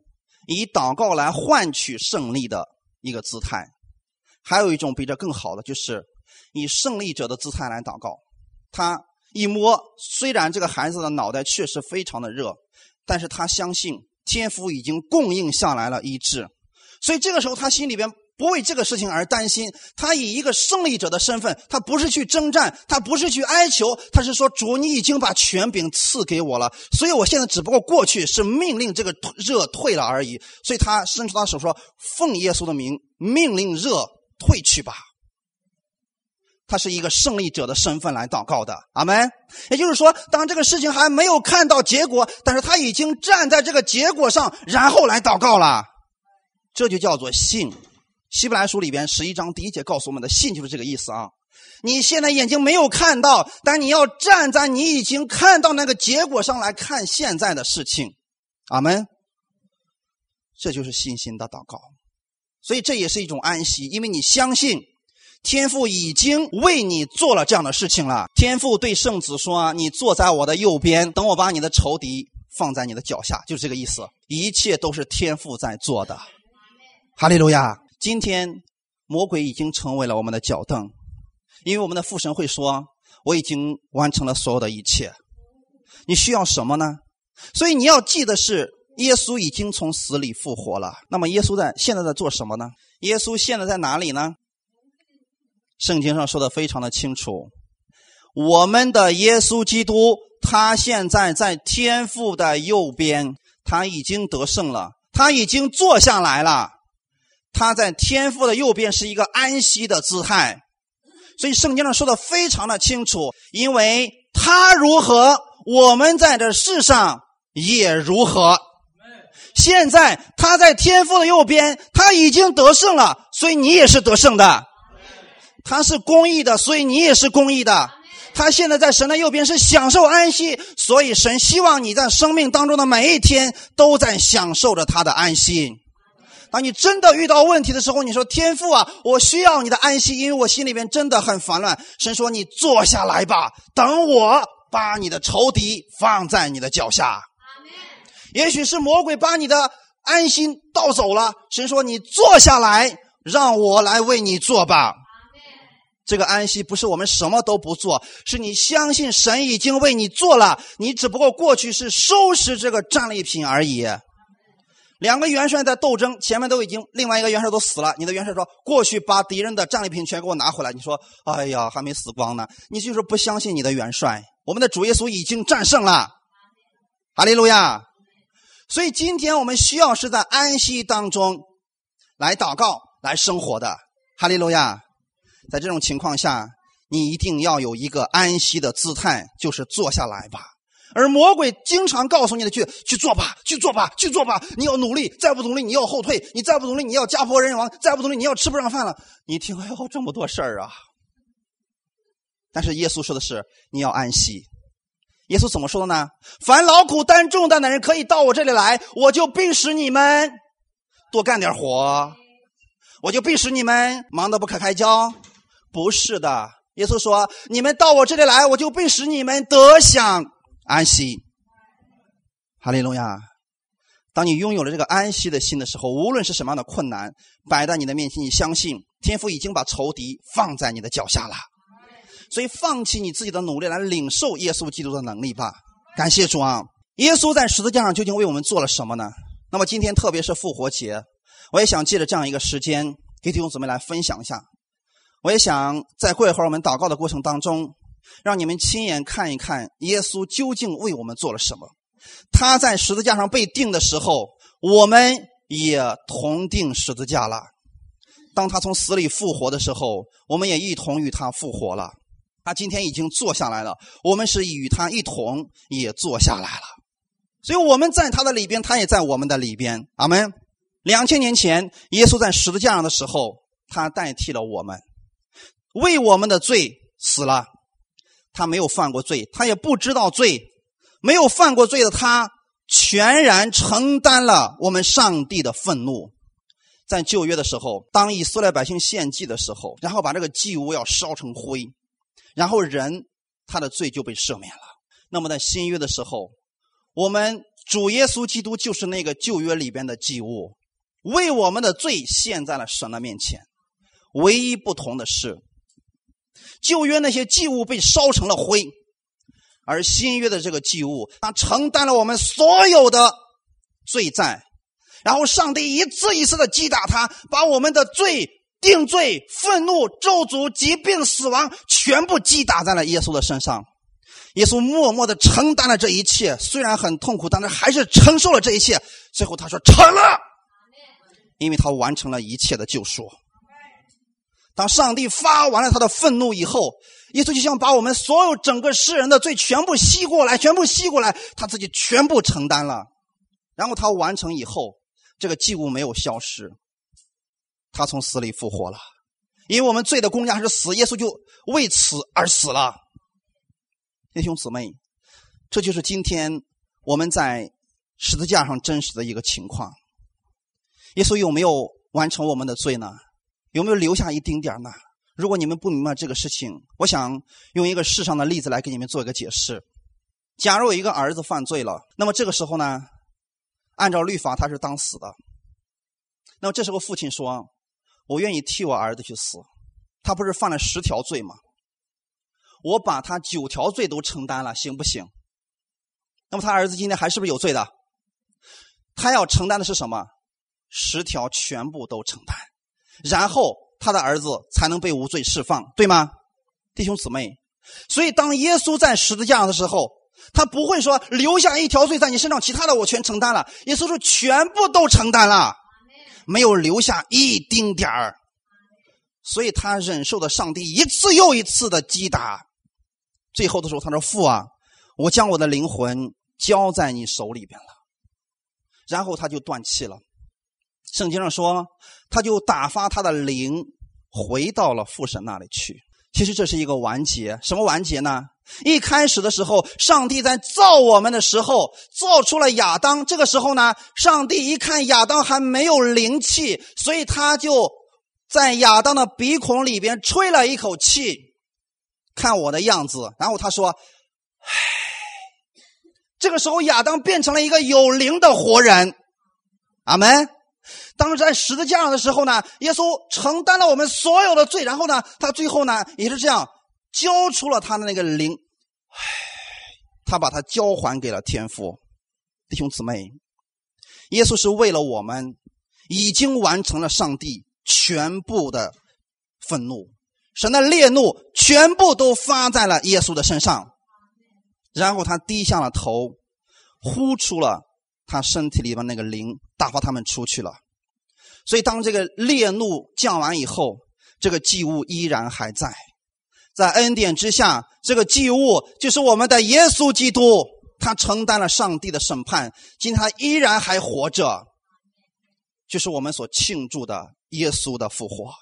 以祷告来换取胜利的一个姿态。还有一种比这更好的，就是以胜利者的姿态来祷告。他一摸，虽然这个孩子的脑袋确实非常的热，但是他相信天父已经供应下来了医治，所以这个时候他心里边。不为这个事情而担心，他以一个胜利者的身份，他不是去征战，他不是去哀求，他是说：“主，你已经把权柄赐给我了，所以我现在只不过过去是命令这个热退了而已。”所以他伸出他手说：“奉耶稣的名，命令热退去吧。”他是一个胜利者的身份来祷告的，阿门。也就是说，当这个事情还没有看到结果，但是他已经站在这个结果上，然后来祷告了，这就叫做信。希伯来书里边十一章第一节告诉我们的信就是这个意思啊！你现在眼睛没有看到，但你要站在你已经看到那个结果上来看现在的事情，阿门。这就是信心的祷告，所以这也是一种安息，因为你相信天父已经为你做了这样的事情了。天父对圣子说：“你坐在我的右边，等我把你的仇敌放在你的脚下。”就是这个意思，一切都是天父在做的。哈利路亚。今天，魔鬼已经成为了我们的脚凳，因为我们的父神会说：“我已经完成了所有的一切。”你需要什么呢？所以你要记得是，耶稣已经从死里复活了。那么，耶稣在现在在做什么呢？耶稣现在在哪里呢？圣经上说的非常的清楚，我们的耶稣基督，他现在在天父的右边，他已经得胜了，他已经坐下来了。他在天父的右边是一个安息的姿态，所以圣经上说的非常的清楚，因为他如何，我们在这世上也如何。现在他在天父的右边，他已经得胜了，所以你也是得胜的。他是公义的，所以你也是公义的。他现在在神的右边是享受安息，所以神希望你在生命当中的每一天都在享受着他的安息。当你真的遇到问题的时候，你说：“天父啊，我需要你的安息，因为我心里边真的很烦乱。”神说：“你坐下来吧，等我把你的仇敌放在你的脚下。”也许是魔鬼把你的安心盗走了。神说：“你坐下来，让我来为你做吧。”这个安息不是我们什么都不做，是你相信神已经为你做了，你只不过过去是收拾这个战利品而已。两个元帅在斗争，前面都已经另外一个元帅都死了。你的元帅说：“过去把敌人的战利品全给我拿回来。”你说：“哎呀，还没死光呢。”你就是不相信你的元帅。我们的主耶稣已经战胜了，哈利路亚。所以今天我们需要是在安息当中来祷告、来生活的，哈利路亚。在这种情况下，你一定要有一个安息的姿态，就是坐下来吧。而魔鬼经常告诉你的去去做吧，去做吧，去做吧。你要努力，再不努力你要后退，你再不努力你要家破人亡，再不努力你要吃不上饭了。你听，哎呦，这么多事儿啊！但是耶稣说的是你要安息。耶稣怎么说的呢？凡劳苦担重担的人可以到我这里来，我就必使你们多干点活，我就必使你们忙得不可开交。不是的，耶稣说你们到我这里来，我就必使你们得享。安息，哈利路亚！当你拥有了这个安息的心的时候，无论是什么样的困难摆在你的面前，你相信天父已经把仇敌放在你的脚下了。所以，放弃你自己的努力来领受耶稣基督的能力吧。感谢主啊！耶稣在十字架上究竟为我们做了什么呢？那么今天，特别是复活节，我也想借着这样一个时间，给弟兄姊妹来分享一下。我也想在过一会儿我们祷告的过程当中。让你们亲眼看一看耶稣究竟为我们做了什么。他在十字架上被钉的时候，我们也同钉十字架了。当他从死里复活的时候，我们也一同与他复活了。他今天已经坐下来了，我们是与他一同也坐下来了。所以我们在他的里边，他也在我们的里边。阿门。两千年前，耶稣在十字架上的时候，他代替了我们，为我们的罪死了。他没有犯过罪，他也不知道罪。没有犯过罪的他，全然承担了我们上帝的愤怒。在旧约的时候，当以色列百姓献祭的时候，然后把这个祭物要烧成灰，然后人他的罪就被赦免了。那么在新约的时候，我们主耶稣基督就是那个旧约里边的祭物，为我们的罪献在了神的面前。唯一不同的是。旧约那些祭物被烧成了灰，而新约的这个祭物，它承担了我们所有的罪债，然后上帝一次一次的击打他，把我们的罪、定罪、愤怒、咒诅、疾病、死亡全部击打在了耶稣的身上。耶稣默默的承担了这一切，虽然很痛苦，但是还是承受了这一切。最后他说：“成了。”因为他完成了一切的救赎。当上帝发完了他的愤怒以后，耶稣就像把我们所有整个世人的罪全部吸过来，全部吸过来，他自己全部承担了。然后他完成以后，这个祭物没有消失，他从死里复活了。因为我们罪的公价是死，耶稣就为此而死了。弟兄姊妹，这就是今天我们在十字架上真实的一个情况。耶稣有没有完成我们的罪呢？有没有留下一丁点呢？如果你们不明白这个事情，我想用一个世上的例子来给你们做一个解释。假如有一个儿子犯罪了，那么这个时候呢，按照律法他是当死的。那么这时候父亲说：“我愿意替我儿子去死。”他不是犯了十条罪吗？我把他九条罪都承担了，行不行？那么他儿子今天还是不是有罪的？他要承担的是什么？十条全部都承担，然后他的儿子才能被无罪释放，对吗，弟兄姊妹？所以当耶稣在十字架上的时候，他不会说留下一条罪在你身上，其他的我全承担了。耶稣说全部都承担了，没有留下一丁点儿。所以他忍受的上帝一次又一次的击打，最后的时候他说：“父啊，我将我的灵魂交在你手里边了。”然后他就断气了。圣经上说，他就打发他的灵回到了父神那里去。其实这是一个完结，什么完结呢？一开始的时候，上帝在造我们的时候，造出了亚当。这个时候呢，上帝一看亚当还没有灵气，所以他就在亚当的鼻孔里边吹了一口气，看我的样子。然后他说：“唉。”这个时候，亚当变成了一个有灵的活人。阿门。当时在十字架上的时候呢，耶稣承担了我们所有的罪，然后呢，他最后呢也是这样交出了他的那个灵，他把他交还给了天父。弟兄姊妹，耶稣是为了我们，已经完成了上帝全部的愤怒，神的烈怒全部都发在了耶稣的身上，然后他低下了头，呼出了他身体里边那个灵，打发他们出去了。所以，当这个烈怒降完以后，这个祭物依然还在，在恩典之下，这个祭物就是我们的耶稣基督，他承担了上帝的审判，今天他依然还活着，就是我们所庆祝的耶稣的复活。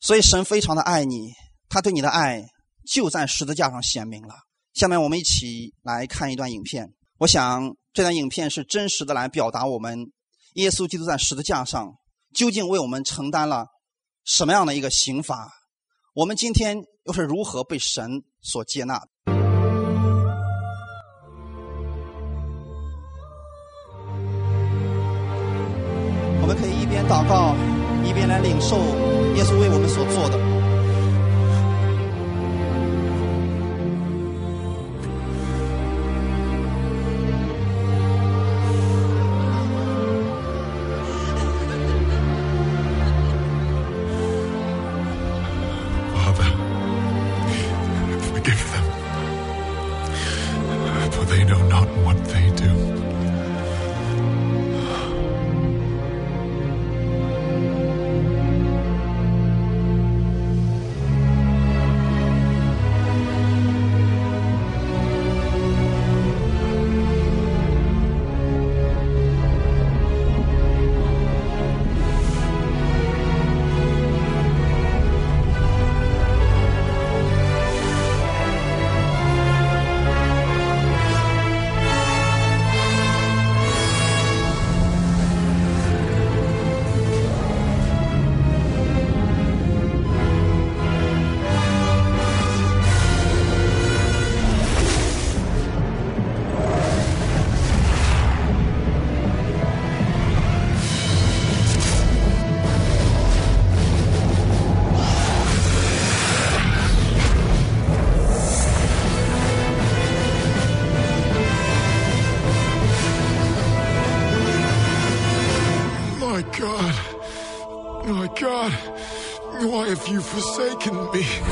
所以，神非常的爱你，他对你的爱就在十字架上显明了。下面我们一起来看一段影片，我想这段影片是真实的来表达我们。耶稣基督在十字架上究竟为我们承担了什么样的一个刑罚？我们今天又是如何被神所接纳？我们可以一边祷告，一边来领受耶稣为我们所做的。can be.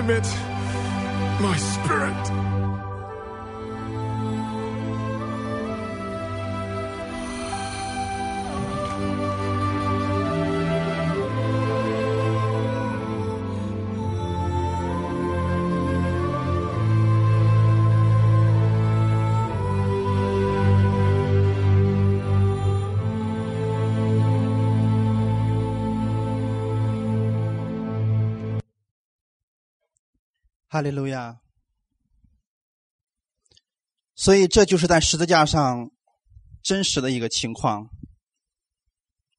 commit. 哈利路亚所以这就是在十字架上真实的一个情况。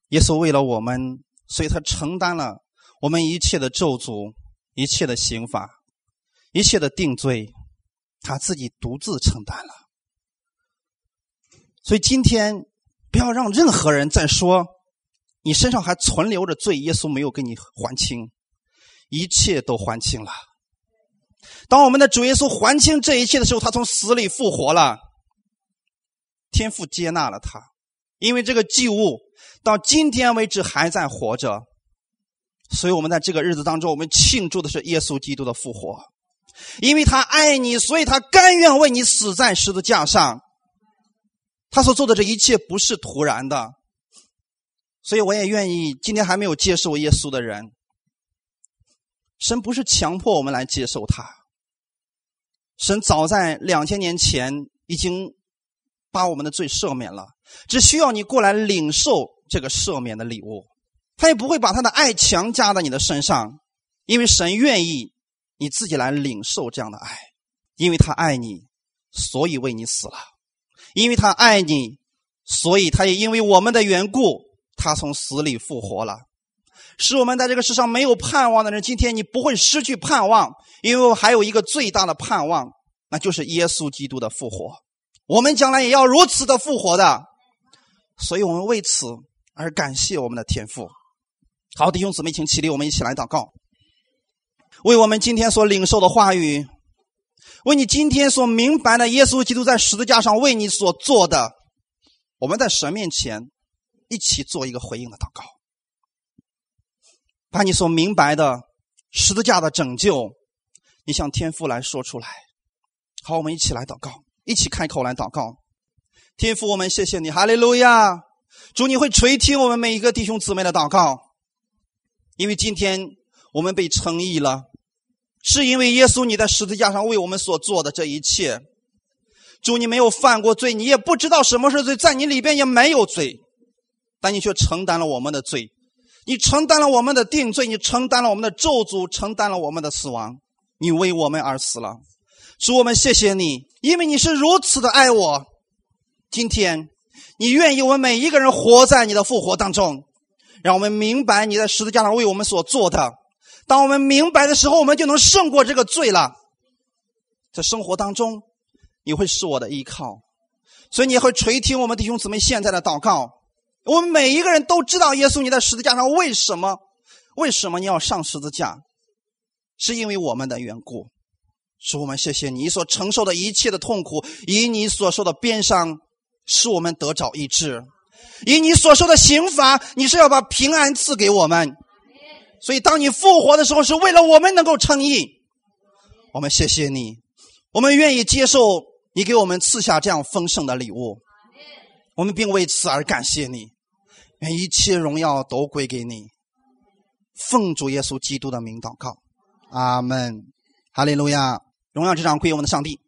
耶稣为了我们，所以他承担了我们一切的咒诅、一切的刑罚、一切的定罪，他自己独自承担了。所以今天不要让任何人再说你身上还存留着罪，耶稣没有给你还清，一切都还清了。当我们的主耶稣还清这一切的时候，他从死里复活了，天父接纳了他，因为这个祭物到今天为止还在活着，所以我们在这个日子当中，我们庆祝的是耶稣基督的复活，因为他爱你，所以他甘愿为你死在十字架上。他所做的这一切不是突然的，所以我也愿意今天还没有接受耶稣的人，神不是强迫我们来接受他。神早在两千年前已经把我们的罪赦免了，只需要你过来领受这个赦免的礼物，他也不会把他的爱强加在你的身上，因为神愿意你自己来领受这样的爱，因为他爱你，所以为你死了。因为他爱你，所以他也因为我们的缘故，他从死里复活了，使我们在这个世上没有盼望的人，今天你不会失去盼望，因为我还有一个最大的盼望，那就是耶稣基督的复活。我们将来也要如此的复活的，所以我们为此而感谢我们的天父。好，弟兄姊妹，请起立，我们一起来祷告，为我们今天所领受的话语。为你今天所明白的，耶稣基督在十字架上为你所做的，我们在神面前一起做一个回应的祷告，把你所明白的十字架的拯救，你向天父来说出来。好，我们一起来祷告，一起开口来祷告。天父，我们谢谢你，哈利路亚！主，你会垂听我们每一个弟兄姊妹的祷告，因为今天我们被称义了。是因为耶稣你在十字架上为我们所做的这一切，主你没有犯过罪，你也不知道什么是罪，在你里边也没有罪，但你却承担了我们的罪，你承担了我们的定罪，你承担了我们的咒诅，承担了我们的死亡，你为我们而死了，主我们谢谢你，因为你是如此的爱我，今天你愿意我们每一个人活在你的复活当中，让我们明白你在十字架上为我们所做的。当我们明白的时候，我们就能胜过这个罪了。在生活当中，你会是我的依靠，所以你会垂听我们弟兄姊妹现在的祷告。我们每一个人都知道，耶稣你在十字架上为什么？为什么你要上十字架？是因为我们的缘故。主，我们谢谢你所承受的一切的痛苦，以你所受的鞭伤，使我们得着医治；以你所受的刑罚，你是要把平安赐给我们。所以，当你复活的时候，是为了我们能够称义。我们谢谢你，我们愿意接受你给我们赐下这样丰盛的礼物。我们并为此而感谢你，愿一切荣耀都归给你。奉主耶稣基督的名祷告，阿门，哈利路亚，荣耀之上归我们的上帝。